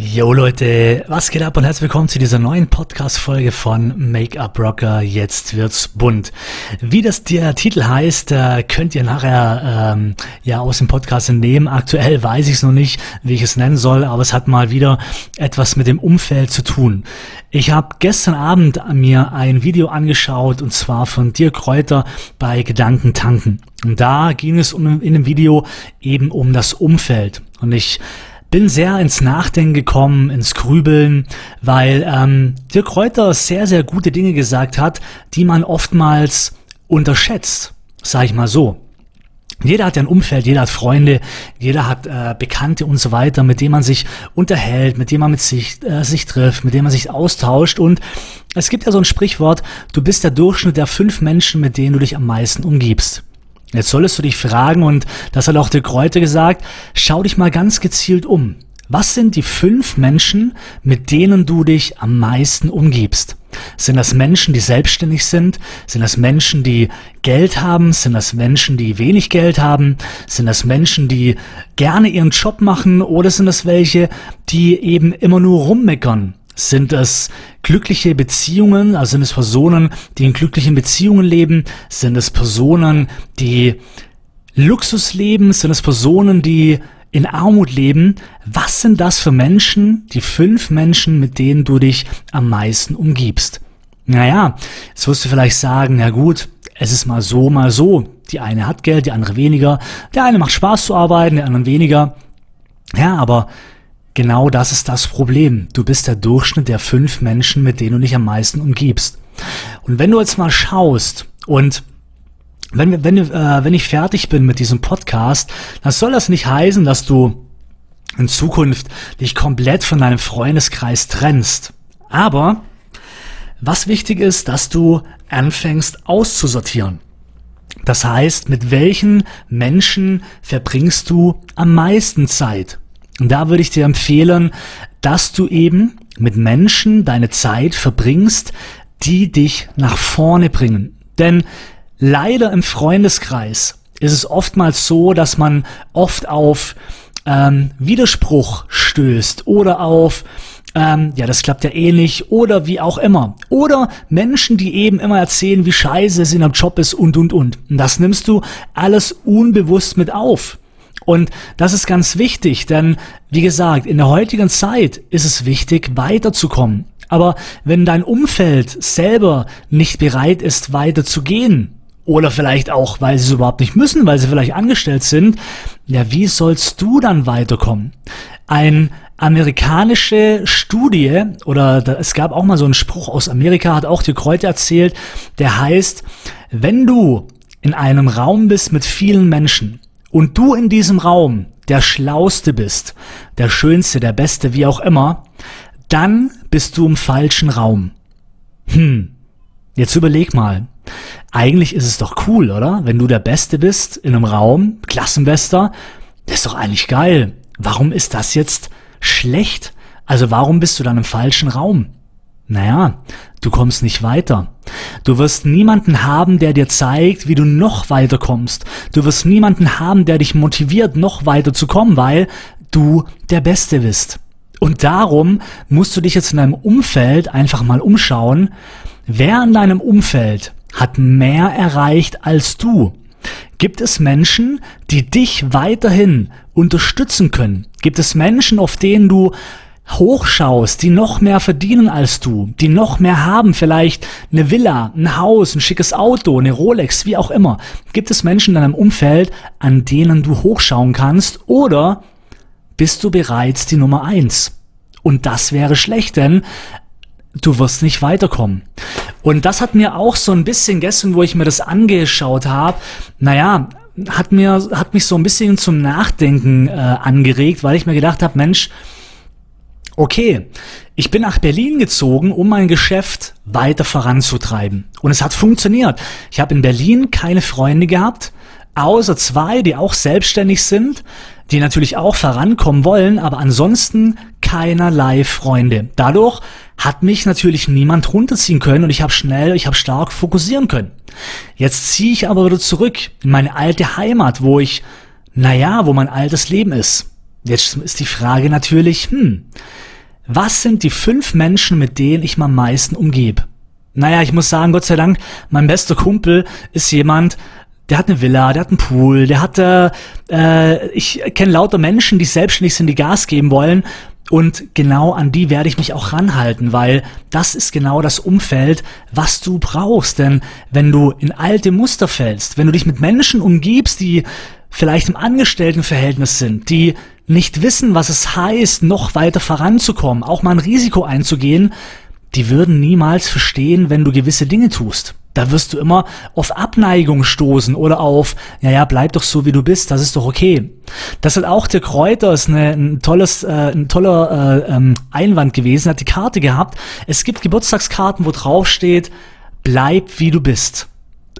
Yo Leute, was geht ab und herzlich willkommen zu dieser neuen Podcast-Folge von Make-up Rocker. Jetzt wird's bunt. Wie das der Titel heißt, äh, könnt ihr nachher ähm, ja aus dem Podcast entnehmen. Aktuell weiß ich es noch nicht, wie ich es nennen soll, aber es hat mal wieder etwas mit dem Umfeld zu tun. Ich habe gestern Abend mir ein Video angeschaut und zwar von Dirk Kräuter bei Gedanken tanken. Und da ging es um, in dem Video eben um das Umfeld. Und ich bin sehr ins Nachdenken gekommen, ins Grübeln, weil ähm, Dirk Reuter sehr, sehr gute Dinge gesagt hat, die man oftmals unterschätzt, sag ich mal so. Jeder hat ja ein Umfeld, jeder hat Freunde, jeder hat äh, Bekannte und so weiter, mit denen man sich unterhält, mit denen man mit sich, äh, sich trifft, mit denen man sich austauscht. Und es gibt ja so ein Sprichwort, du bist der Durchschnitt der fünf Menschen, mit denen du dich am meisten umgibst. Jetzt solltest du dich fragen, und das hat auch der Kräuter gesagt, schau dich mal ganz gezielt um. Was sind die fünf Menschen, mit denen du dich am meisten umgibst? Sind das Menschen, die selbstständig sind? Sind das Menschen, die Geld haben? Sind das Menschen, die wenig Geld haben? Sind das Menschen, die gerne ihren Job machen? Oder sind das welche, die eben immer nur rummeckern? Sind es glückliche Beziehungen, also sind es Personen, die in glücklichen Beziehungen leben? Sind es Personen, die Luxus leben? Sind es Personen, die in Armut leben? Was sind das für Menschen, die fünf Menschen, mit denen du dich am meisten umgibst? Naja, jetzt wirst du vielleicht sagen, ja gut, es ist mal so, mal so. Die eine hat Geld, die andere weniger. Der eine macht Spaß zu arbeiten, der andere weniger. Ja, aber Genau das ist das Problem. Du bist der Durchschnitt der fünf Menschen, mit denen du dich am meisten umgibst. Und wenn du jetzt mal schaust und wenn, wenn, äh, wenn ich fertig bin mit diesem Podcast, dann soll das nicht heißen, dass du in Zukunft dich komplett von deinem Freundeskreis trennst. Aber was wichtig ist, dass du anfängst auszusortieren. Das heißt, mit welchen Menschen verbringst du am meisten Zeit? Und da würde ich dir empfehlen, dass du eben mit Menschen deine Zeit verbringst, die dich nach vorne bringen. Denn leider im Freundeskreis ist es oftmals so, dass man oft auf ähm, Widerspruch stößt oder auf ähm, ja, das klappt ja eh nicht oder wie auch immer. Oder Menschen, die eben immer erzählen, wie scheiße es in einem Job ist und und und. Und das nimmst du alles unbewusst mit auf. Und das ist ganz wichtig, denn wie gesagt, in der heutigen Zeit ist es wichtig, weiterzukommen. Aber wenn dein Umfeld selber nicht bereit ist, weiterzugehen, oder vielleicht auch, weil sie es überhaupt nicht müssen, weil sie vielleicht angestellt sind, ja, wie sollst du dann weiterkommen? Ein amerikanische Studie, oder da, es gab auch mal so einen Spruch aus Amerika, hat auch die Kräuter erzählt, der heißt, wenn du in einem Raum bist mit vielen Menschen, und du in diesem Raum der Schlauste bist, der Schönste, der Beste, wie auch immer, dann bist du im falschen Raum. Hm, jetzt überleg mal. Eigentlich ist es doch cool, oder? Wenn du der Beste bist in einem Raum, Klassenbester, das ist doch eigentlich geil. Warum ist das jetzt schlecht? Also warum bist du dann im falschen Raum? Naja, du kommst nicht weiter. Du wirst niemanden haben, der dir zeigt, wie du noch weiterkommst. Du wirst niemanden haben, der dich motiviert, noch weiter zu kommen, weil du der Beste bist. Und darum musst du dich jetzt in deinem Umfeld einfach mal umschauen. Wer in deinem Umfeld hat mehr erreicht als du? Gibt es Menschen, die dich weiterhin unterstützen können? Gibt es Menschen, auf denen du hochschaust, die noch mehr verdienen als du, die noch mehr haben, vielleicht eine Villa, ein Haus, ein schickes Auto, eine Rolex, wie auch immer, gibt es Menschen in deinem Umfeld, an denen du hochschauen kannst oder bist du bereits die Nummer eins? Und das wäre schlecht, denn du wirst nicht weiterkommen. Und das hat mir auch so ein bisschen gestern, wo ich mir das angeschaut habe, naja, hat mir, hat mich so ein bisschen zum Nachdenken äh, angeregt, weil ich mir gedacht habe, Mensch, okay, ich bin nach Berlin gezogen, um mein Geschäft weiter voranzutreiben. Und es hat funktioniert. Ich habe in Berlin keine Freunde gehabt, außer zwei, die auch selbstständig sind, die natürlich auch vorankommen wollen, aber ansonsten keinerlei Freunde. Dadurch hat mich natürlich niemand runterziehen können und ich habe schnell, ich habe stark fokussieren können. Jetzt ziehe ich aber wieder zurück in meine alte Heimat, wo ich, naja, wo mein altes Leben ist. Jetzt ist die Frage natürlich, hm, was sind die fünf Menschen, mit denen ich am meisten umgebe? Naja, ich muss sagen, Gott sei Dank, mein bester Kumpel ist jemand, der hat eine Villa, der hat einen Pool, der hat, äh, ich kenne lauter Menschen, die selbstständig sind, die Gas geben wollen. Und genau an die werde ich mich auch ranhalten, weil das ist genau das Umfeld, was du brauchst. Denn wenn du in alte Muster fällst, wenn du dich mit Menschen umgibst, die vielleicht im Angestelltenverhältnis sind, die nicht wissen, was es heißt, noch weiter voranzukommen, auch mal ein Risiko einzugehen, die würden niemals verstehen, wenn du gewisse Dinge tust. Da wirst du immer auf Abneigung stoßen oder auf, ja, ja, bleib doch so, wie du bist, das ist doch okay. Das hat auch der Kräuter, ist eine, ein tolles, äh, ein toller äh, ähm, Einwand gewesen, hat die Karte gehabt. Es gibt Geburtstagskarten, wo drauf steht, bleib wie du bist.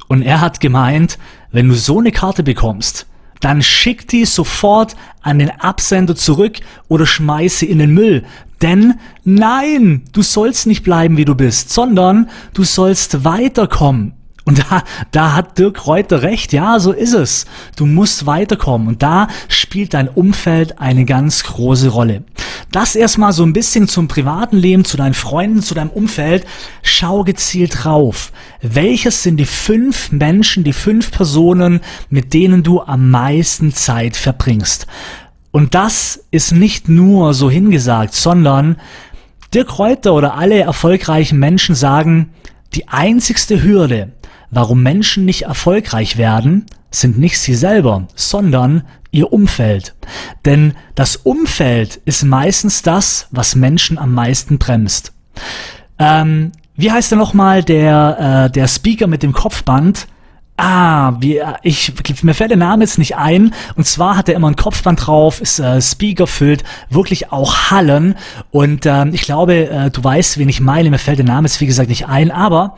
Und er hat gemeint, wenn du so eine Karte bekommst, dann schick die sofort an den Absender zurück oder schmeiße in den Müll. Denn nein, du sollst nicht bleiben, wie du bist, sondern du sollst weiterkommen. Und da, da hat Dirk Reuter recht, ja, so ist es. Du musst weiterkommen und da spielt dein Umfeld eine ganz große Rolle. Das erstmal so ein bisschen zum privaten Leben, zu deinen Freunden, zu deinem Umfeld. Schau gezielt drauf. Welches sind die fünf Menschen, die fünf Personen, mit denen du am meisten Zeit verbringst? Und das ist nicht nur so hingesagt, sondern Dirk Reuter oder alle erfolgreichen Menschen sagen, die einzigste Hürde, warum Menschen nicht erfolgreich werden, sind nicht sie selber, sondern ihr Umfeld. Denn das Umfeld ist meistens das, was Menschen am meisten bremst. Ähm, wie heißt er nochmal, der, äh, der Speaker mit dem Kopfband? Ah, wie, ich, mir fällt der Name jetzt nicht ein. Und zwar hat er immer ein Kopfband drauf, ist äh, Speaker füllt, wirklich auch Hallen. Und ähm, ich glaube, äh, du weißt, wen ich meine. Mir fällt der Name jetzt wie gesagt nicht ein. Aber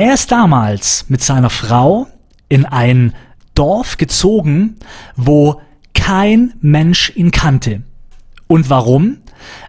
er ist damals mit seiner Frau in ein Dorf gezogen, wo kein Mensch ihn kannte. Und warum?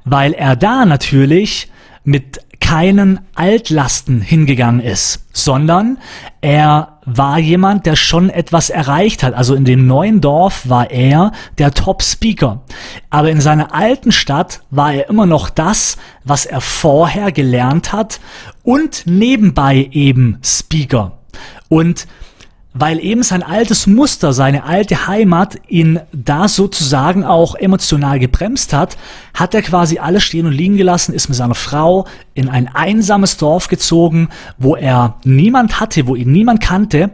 Weil er da natürlich mit keinen Altlasten hingegangen ist, sondern er war jemand, der schon etwas erreicht hat. Also in dem neuen Dorf war er der Top-Speaker. Aber in seiner alten Stadt war er immer noch das, was er vorher gelernt hat und nebenbei eben Speaker. Und weil eben sein altes Muster, seine alte Heimat ihn da sozusagen auch emotional gebremst hat, hat er quasi alles stehen und liegen gelassen, ist mit seiner Frau in ein einsames Dorf gezogen, wo er niemand hatte, wo ihn niemand kannte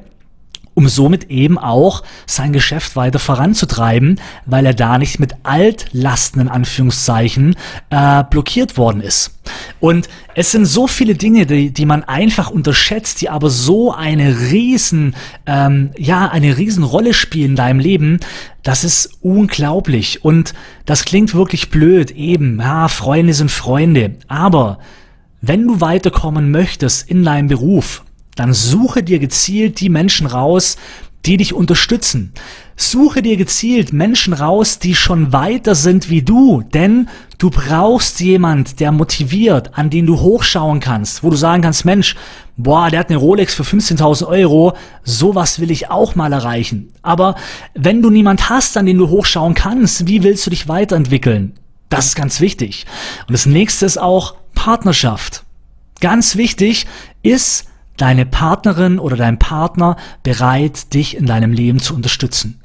um somit eben auch sein Geschäft weiter voranzutreiben, weil er da nicht mit Altlasten in Anführungszeichen äh, blockiert worden ist. Und es sind so viele Dinge, die, die man einfach unterschätzt, die aber so eine riesen, ähm, ja, eine riesen Rolle spielen in deinem Leben. Das ist unglaublich. Und das klingt wirklich blöd, eben, ja, Freunde sind Freunde. Aber wenn du weiterkommen möchtest in deinem Beruf, dann suche dir gezielt die Menschen raus, die dich unterstützen. Suche dir gezielt Menschen raus, die schon weiter sind wie du, denn du brauchst jemand, der motiviert, an den du hochschauen kannst, wo du sagen kannst, Mensch, boah, der hat eine Rolex für 15.000 Euro, sowas will ich auch mal erreichen. Aber wenn du niemand hast, an den du hochschauen kannst, wie willst du dich weiterentwickeln? Das ist ganz wichtig. Und das nächste ist auch Partnerschaft. Ganz wichtig ist, deine Partnerin oder dein Partner bereit, dich in deinem Leben zu unterstützen.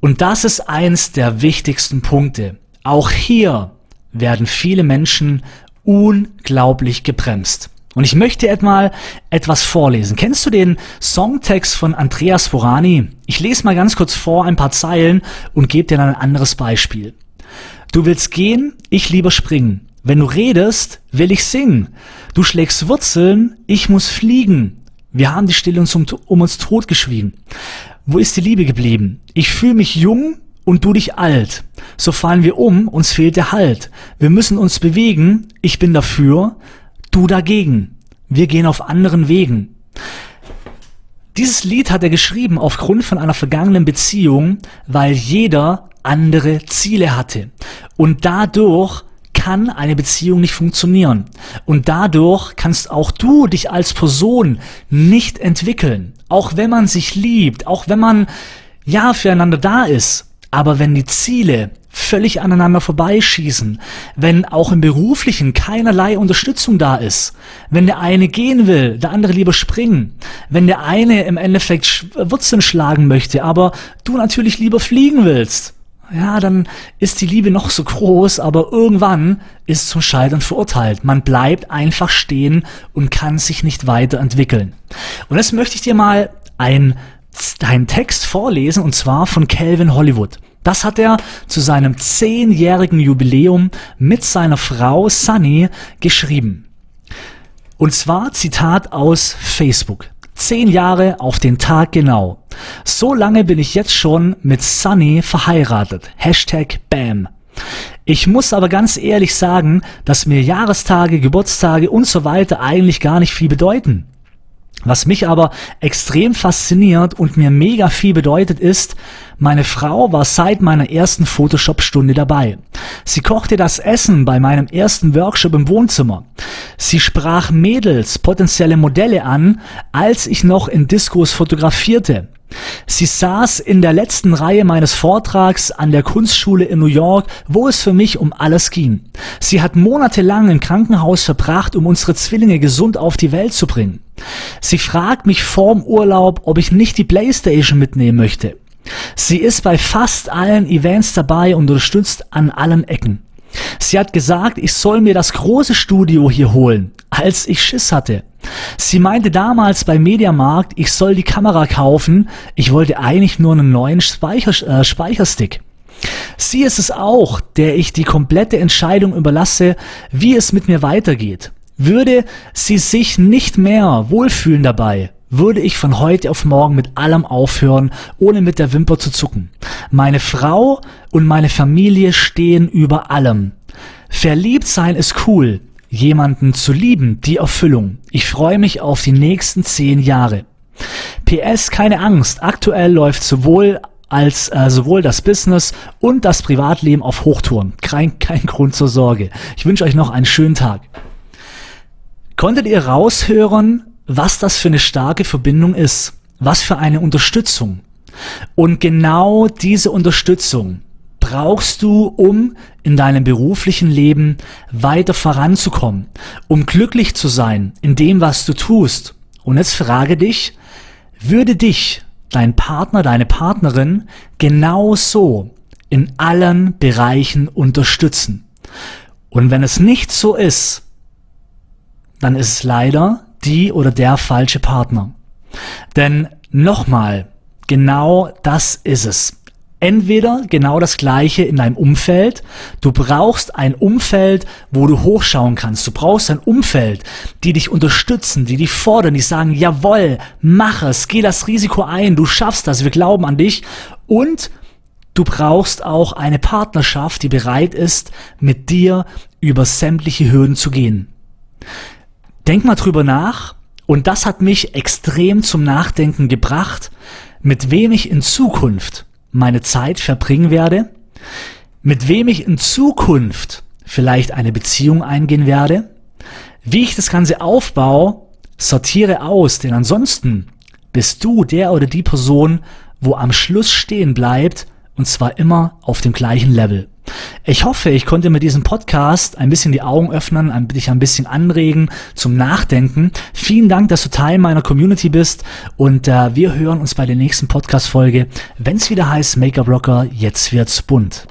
Und das ist eins der wichtigsten Punkte. Auch hier werden viele Menschen unglaublich gebremst. Und ich möchte etwa etwas vorlesen. Kennst du den Songtext von Andreas Forani? Ich lese mal ganz kurz vor ein paar Zeilen und gebe dir dann ein anderes Beispiel. Du willst gehen, ich lieber springen. Wenn du redest, will ich singen. Du schlägst Wurzeln, ich muss fliegen. Wir haben die Stille uns um, um uns totgeschwiegen. Wo ist die Liebe geblieben? Ich fühle mich jung und du dich alt. So fallen wir um, uns fehlt der Halt. Wir müssen uns bewegen, ich bin dafür, du dagegen. Wir gehen auf anderen Wegen. Dieses Lied hat er geschrieben aufgrund von einer vergangenen Beziehung, weil jeder andere Ziele hatte. Und dadurch kann eine Beziehung nicht funktionieren. Und dadurch kannst auch du dich als Person nicht entwickeln. Auch wenn man sich liebt, auch wenn man ja füreinander da ist. Aber wenn die Ziele völlig aneinander vorbeischießen, wenn auch im beruflichen keinerlei Unterstützung da ist, wenn der eine gehen will, der andere lieber springen, wenn der eine im Endeffekt Wurzeln schlagen möchte, aber du natürlich lieber fliegen willst, ja, dann ist die Liebe noch so groß, aber irgendwann ist zum Scheitern verurteilt. Man bleibt einfach stehen und kann sich nicht weiterentwickeln. Und jetzt möchte ich dir mal ein, einen Text vorlesen, und zwar von Calvin Hollywood. Das hat er zu seinem zehnjährigen Jubiläum mit seiner Frau Sunny geschrieben. Und zwar Zitat aus Facebook. Zehn Jahre auf den Tag genau. So lange bin ich jetzt schon mit Sunny verheiratet. Hashtag BAM. Ich muss aber ganz ehrlich sagen, dass mir Jahrestage, Geburtstage und so weiter eigentlich gar nicht viel bedeuten. Was mich aber extrem fasziniert und mir mega viel bedeutet ist, meine Frau war seit meiner ersten Photoshop-Stunde dabei. Sie kochte das Essen bei meinem ersten Workshop im Wohnzimmer. Sie sprach Mädels, potenzielle Modelle an, als ich noch in Diskos fotografierte. Sie saß in der letzten Reihe meines Vortrags an der Kunstschule in New York, wo es für mich um alles ging. Sie hat monatelang im Krankenhaus verbracht, um unsere Zwillinge gesund auf die Welt zu bringen. Sie fragt mich vorm Urlaub, ob ich nicht die Playstation mitnehmen möchte. Sie ist bei fast allen Events dabei und unterstützt an allen Ecken. Sie hat gesagt, ich soll mir das große Studio hier holen, als ich Schiss hatte. Sie meinte damals beim Mediamarkt, ich soll die Kamera kaufen. Ich wollte eigentlich nur einen neuen Speicher, äh, Speicherstick. Sie ist es auch, der ich die komplette Entscheidung überlasse, wie es mit mir weitergeht. Würde sie sich nicht mehr wohlfühlen dabei, würde ich von heute auf morgen mit allem aufhören, ohne mit der Wimper zu zucken. Meine Frau und meine Familie stehen über allem. Verliebt sein ist cool, jemanden zu lieben, die Erfüllung. Ich freue mich auf die nächsten zehn Jahre. PS, keine Angst, aktuell läuft sowohl als äh, sowohl das Business und das Privatleben auf Hochtouren. Kein, kein Grund zur Sorge. Ich wünsche euch noch einen schönen Tag. Konntet ihr raushören, was das für eine starke Verbindung ist? Was für eine Unterstützung? Und genau diese Unterstützung brauchst du, um in deinem beruflichen Leben weiter voranzukommen, um glücklich zu sein in dem, was du tust. Und jetzt frage dich, würde dich dein Partner, deine Partnerin genauso in allen Bereichen unterstützen? Und wenn es nicht so ist, dann ist es leider die oder der falsche Partner. Denn nochmal, genau das ist es entweder genau das gleiche in deinem Umfeld. Du brauchst ein Umfeld, wo du hochschauen kannst. Du brauchst ein Umfeld, die dich unterstützen, die dich fordern, die sagen, jawoll, mach es, geh das Risiko ein, du schaffst das, wir glauben an dich. Und du brauchst auch eine Partnerschaft, die bereit ist, mit dir über sämtliche Hürden zu gehen. Denk mal drüber nach. Und das hat mich extrem zum Nachdenken gebracht, mit wem ich in Zukunft meine Zeit verbringen werde, mit wem ich in Zukunft vielleicht eine Beziehung eingehen werde, wie ich das Ganze aufbaue, sortiere aus, denn ansonsten bist du der oder die Person, wo am Schluss stehen bleibt, und zwar immer auf dem gleichen Level. Ich hoffe, ich konnte mit diesem Podcast ein bisschen die Augen öffnen, dich ein bisschen anregen zum Nachdenken. Vielen Dank, dass du Teil meiner Community bist und äh, wir hören uns bei der nächsten Podcast-Folge, wenn es wieder heißt Make-up Rocker, jetzt wird's bunt.